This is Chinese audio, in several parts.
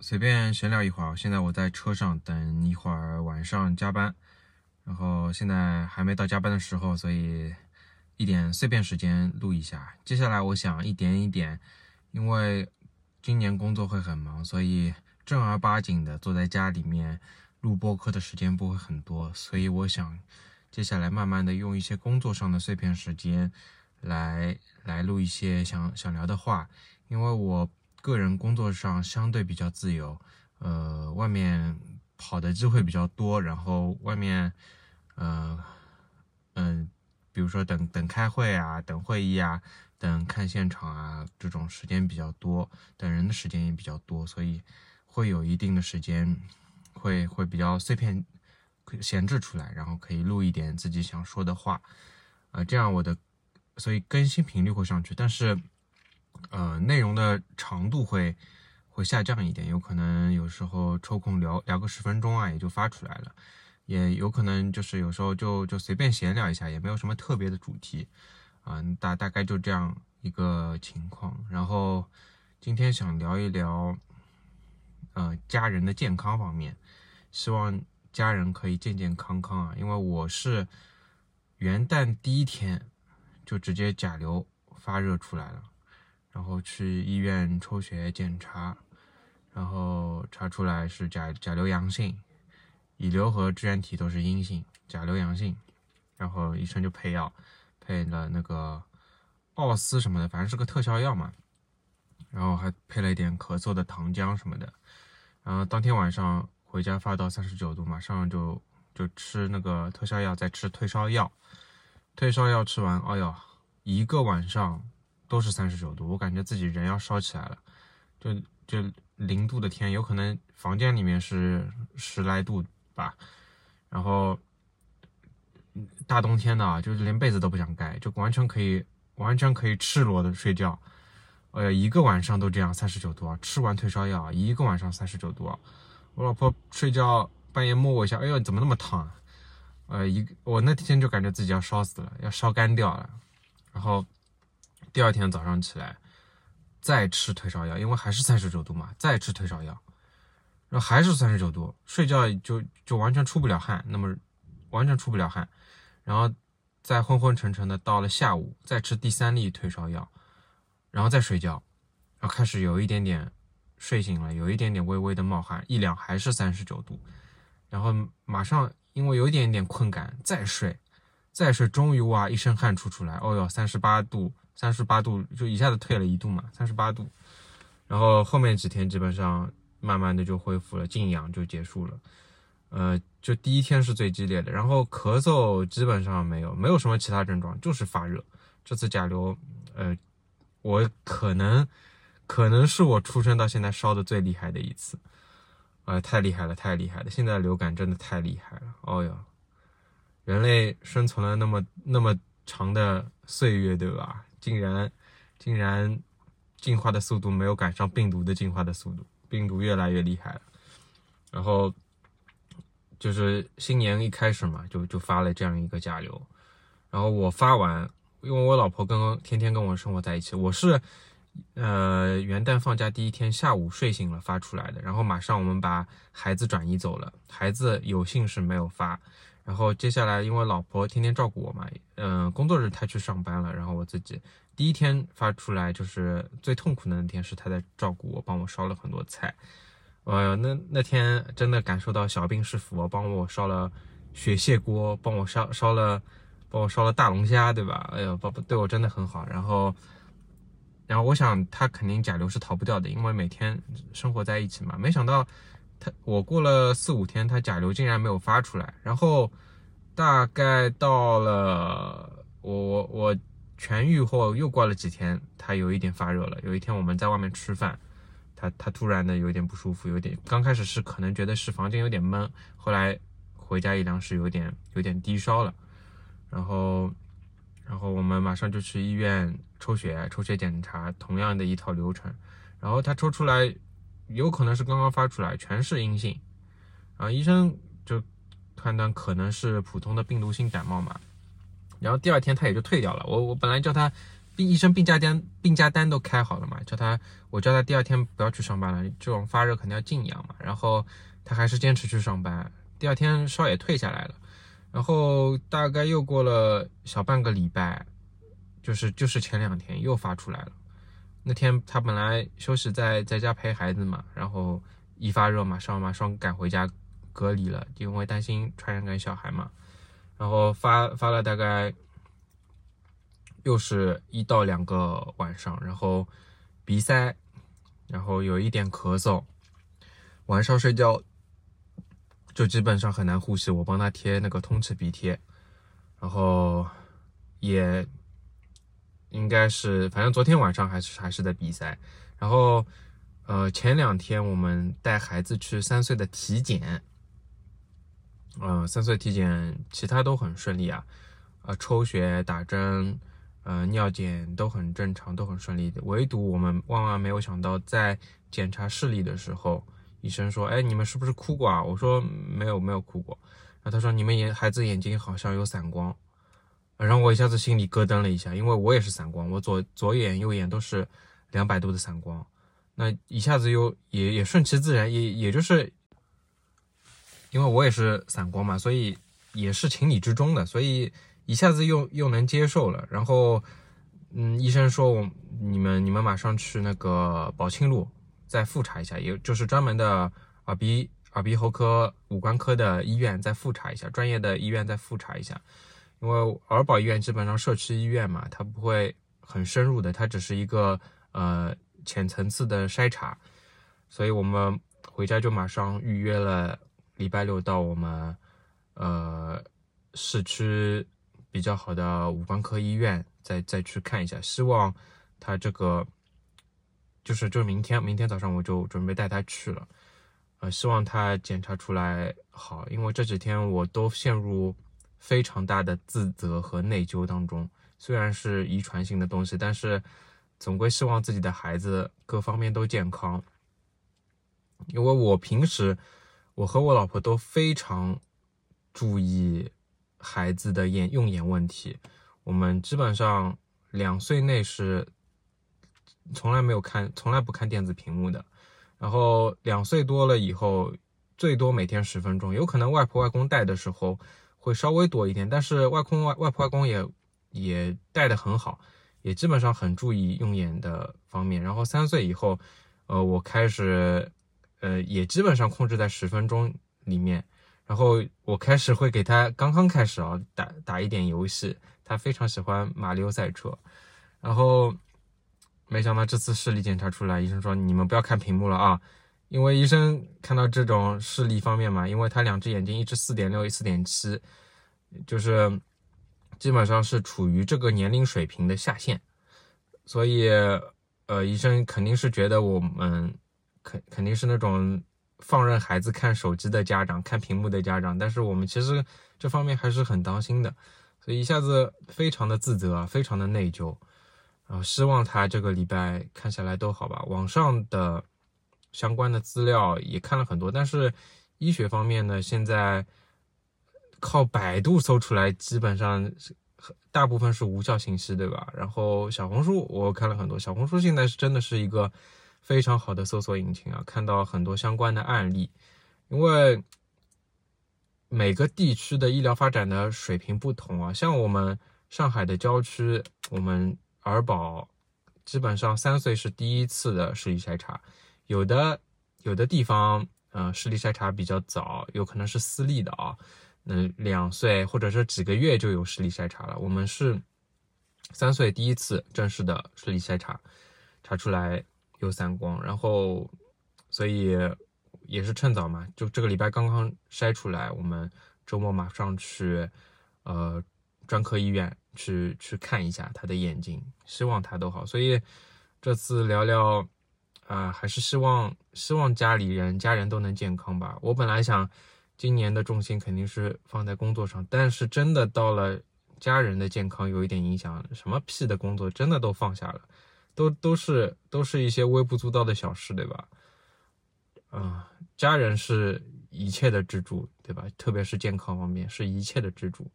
随便闲聊一会儿。现在我在车上等一会儿晚上加班，然后现在还没到加班的时候，所以一点碎片时间录一下。接下来我想一点一点，因为今年工作会很忙，所以正儿八经的坐在家里面录播客的时间不会很多，所以我想接下来慢慢的用一些工作上的碎片时间来来录一些想想聊的话，因为我。个人工作上相对比较自由，呃，外面跑的机会比较多，然后外面，呃，嗯，比如说等等开会啊，等会议啊，等看现场啊，这种时间比较多，等人的时间也比较多，所以会有一定的时间，会会比较碎片闲置出来，然后可以录一点自己想说的话，啊，这样我的，所以更新频率会上去，但是。呃，内容的长度会会下降一点，有可能有时候抽空聊聊个十分钟啊，也就发出来了，也有可能就是有时候就就随便闲聊一下，也没有什么特别的主题，啊，大大概就这样一个情况。然后今天想聊一聊，呃，家人的健康方面，希望家人可以健健康康啊，因为我是元旦第一天就直接甲流发热出来了。然后去医院抽血检查，然后查出来是甲甲流阳性，乙流和支原体都是阴性，甲流阳性，然后医生就配药，配了那个奥司什么的，反正是个特效药嘛，然后还配了一点咳嗽的糖浆什么的，然后当天晚上回家发到三十九度，马上就就吃那个特效药，再吃退烧药，退烧药吃完，哎呦，一个晚上。都是三十九度，我感觉自己人要烧起来了，就就零度的天，有可能房间里面是十来度吧，然后大冬天的啊，就是连被子都不想盖，就完全可以完全可以赤裸的睡觉，哎呀，一个晚上都这样三十九度啊，吃完退烧药一个晚上三十九度啊，我老婆睡觉半夜摸我一下，哎呦怎么那么烫啊，呃一我那天就感觉自己要烧死了，要烧干掉了，然后。第二天早上起来，再吃退烧药，因为还是三十九度嘛，再吃退烧药，然后还是三十九度，睡觉就就完全出不了汗，那么完全出不了汗，然后再昏昏沉沉的，到了下午再吃第三粒退烧药，然后再睡觉，然后开始有一点点睡醒了，有一点点微微的冒汗，一量还是三十九度，然后马上因为有一点点困感，再睡，再睡，终于哇一身汗出出来，哦哟，三十八度。三十八度就一下子退了一度嘛，三十八度，然后后面几天基本上慢慢的就恢复了，静养就结束了，呃，就第一天是最激烈的，然后咳嗽基本上没有，没有什么其他症状，就是发热。这次甲流，呃，我可能可能是我出生到现在烧的最厉害的一次，呃，太厉害了，太厉害了！现在流感真的太厉害了，哦哟，人类生存了那么那么长的岁月，对吧？竟然，竟然进化的速度没有赶上病毒的进化的速度，病毒越来越厉害了。然后就是新年一开始嘛，就就发了这样一个甲流。然后我发完，因为我老婆跟天天跟我生活在一起，我是呃元旦放假第一天下午睡醒了发出来的。然后马上我们把孩子转移走了，孩子有幸是没有发。然后接下来，因为老婆天天照顾我嘛，嗯，工作日她去上班了，然后我自己第一天发出来就是最痛苦的那天，是她在照顾我，帮我烧了很多菜。哎呦，那那天真的感受到小病是福，帮我烧了雪蟹锅，帮我烧烧了，帮我烧了大龙虾，对吧？哎呦，宝宝对我真的很好。然后，然后我想他肯定甲流是逃不掉的，因为每天生活在一起嘛。没想到。他我过了四五天，他甲流竟然没有发出来，然后大概到了我我我痊愈后又过了几天，他有一点发热了。有一天我们在外面吃饭，他他突然的有点不舒服，有点刚开始是可能觉得是房间有点闷，后来回家一量是有点有点低烧了，然后然后我们马上就去医院抽血抽血检查，同样的一套流程，然后他抽出来。有可能是刚刚发出来，全是阴性，然后医生就判断可能是普通的病毒性感冒嘛，然后第二天他也就退掉了。我我本来叫他病医生病假单病假单都开好了嘛，叫他我叫他第二天不要去上班了，这种发热肯定要静养嘛。然后他还是坚持去上班，第二天烧也退下来了。然后大概又过了小半个礼拜，就是就是前两天又发出来了。那天他本来休息在在家陪孩子嘛，然后一发热马上马上赶回家隔离了，因为担心传染给小孩嘛。然后发发了大概又是一到两个晚上，然后鼻塞，然后有一点咳嗽，晚上睡觉就基本上很难呼吸。我帮他贴那个通气鼻贴，然后也应该是，反正昨天晚上还是还是在鼻塞。然后呃前两天我们带孩子去三岁的体检。呃，三岁体检其他都很顺利啊，呃，抽血、打针、呃，尿检都很正常，都很顺利的。唯独我们万万没有想到，在检查视力的时候，医生说：“哎，你们是不是哭过啊？”我说：“没有，没有哭过。”然后他说：“你们眼孩子眼睛好像有散光。”然后我一下子心里咯噔了一下，因为我也是散光，我左左眼、右眼都是两百度的散光，那一下子又也也顺其自然，也也就是。因为我也是散光嘛，所以也是情理之中的，所以一下子又又能接受了。然后，嗯，医生说我你们你们马上去那个宝庆路再复查一下，也就是专门的耳鼻耳鼻喉科五官科的医院再复查一下，专业的医院再复查一下。因为儿保医院基本上社区医院嘛，它不会很深入的，它只是一个呃浅层次的筛查，所以我们回家就马上预约了。礼拜六到我们呃市区比较好的五官科医院再再去看一下，希望他这个就是就是明天明天早上我就准备带他去了，呃希望他检查出来好，因为这几天我都陷入非常大的自责和内疚当中，虽然是遗传性的东西，但是总归希望自己的孩子各方面都健康，因为我平时。我和我老婆都非常注意孩子的眼用眼问题，我们基本上两岁内是从来没有看，从来不看电子屏幕的。然后两岁多了以后，最多每天十分钟，有可能外婆外公带的时候会稍微多一点，但是外公外外婆外公也也带的很好，也基本上很注意用眼的方面。然后三岁以后，呃，我开始。呃，也基本上控制在十分钟里面。然后我开始会给他刚刚开始啊，打打一点游戏。他非常喜欢马里奥赛车。然后没想到这次视力检查出来，医生说你们不要看屏幕了啊，因为医生看到这种视力方面嘛，因为他两只眼睛，一只四点六，一四点七，就是基本上是处于这个年龄水平的下限。所以呃，医生肯定是觉得我们。肯肯定是那种放任孩子看手机的家长，看屏幕的家长，但是我们其实这方面还是很当心的，所以一下子非常的自责，非常的内疚，然后希望他这个礼拜看下来都好吧。网上的相关的资料也看了很多，但是医学方面呢，现在靠百度搜出来，基本上是大部分是无效信息，对吧？然后小红书我看了很多，小红书现在是真的是一个。非常好的搜索引擎啊，看到很多相关的案例。因为每个地区的医疗发展的水平不同啊，像我们上海的郊区，我们儿保基本上三岁是第一次的视力筛查，有的有的地方，嗯，视力筛查比较早，有可能是私立的啊，嗯，两岁或者是几个月就有视力筛查了。我们是三岁第一次正式的视力筛查，查出来。有散光，然后，所以也是趁早嘛，就这个礼拜刚刚筛出来，我们周末马上去，呃，专科医院去去看一下他的眼睛，希望他都好。所以这次聊聊，啊，还是希望希望家里人家人都能健康吧。我本来想今年的重心肯定是放在工作上，但是真的到了家人的健康有一点影响，什么屁的工作真的都放下了。都都是都是一些微不足道的小事，对吧？啊，家人是一切的支柱，对吧？特别是健康方面，是一切的支柱。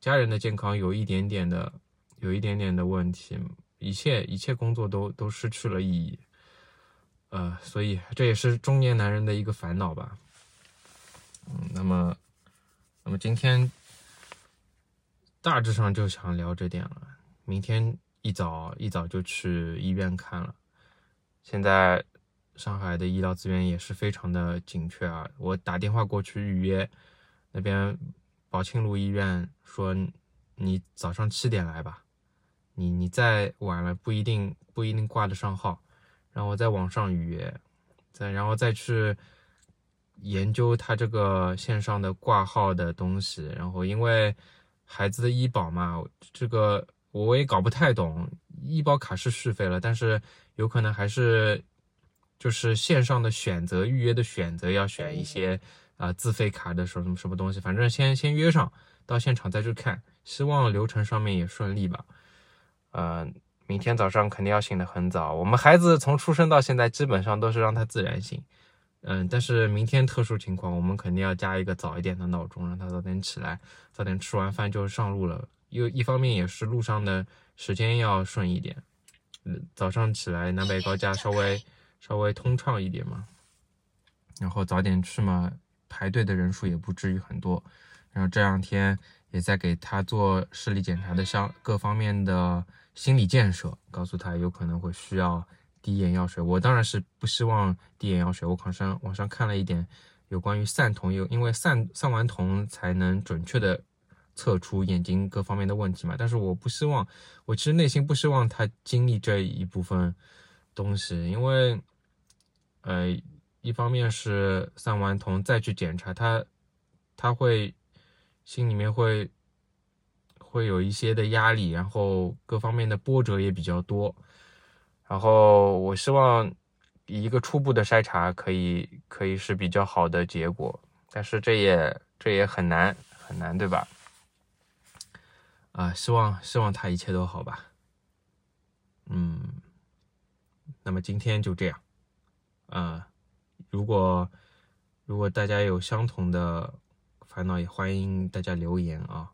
家人的健康有一点点的，有一点点的问题，一切一切工作都都失去了意义。呃，所以这也是中年男人的一个烦恼吧。嗯，那么，那么今天大致上就想聊这点了。明天一早一早就去医院看了。现在上海的医疗资源也是非常的紧缺啊。我打电话过去预约，那边宝庆路医院说你早上七点来吧，你你再晚了不一定不一定挂得上号。然后在网上预约，再然后再去。研究他这个线上的挂号的东西，然后因为孩子的医保嘛，这个我也搞不太懂。医保卡是续费了，但是有可能还是就是线上的选择预约的选择要选一些啊自费卡的什么什么东西，反正先先约上，到现场再去看。希望流程上面也顺利吧。呃，明天早上肯定要醒得很早。我们孩子从出生到现在基本上都是让他自然醒。嗯，但是明天特殊情况，我们肯定要加一个早一点的闹钟，让他早点起来，早点吃完饭就上路了。又一方面也是路上的时间要顺一点，嗯，早上起来南北高架稍微 稍微通畅一点嘛。然后早点去嘛，排队的人数也不至于很多。然后这两天也在给他做视力检查的相各方面的心理建设，告诉他有可能会需要。滴眼药水，我当然是不希望滴眼药水。我网上网上看了一点有关于散瞳，有因为散散完瞳才能准确的测出眼睛各方面的问题嘛。但是我不希望，我其实内心不希望他经历这一部分东西，因为，呃，一方面是散完瞳再去检查他，他会心里面会会有一些的压力，然后各方面的波折也比较多。然后我希望一个初步的筛查可以可以是比较好的结果，但是这也这也很难很难，对吧？啊，希望希望他一切都好吧。嗯，那么今天就这样。啊，如果如果大家有相同的烦恼，也欢迎大家留言啊。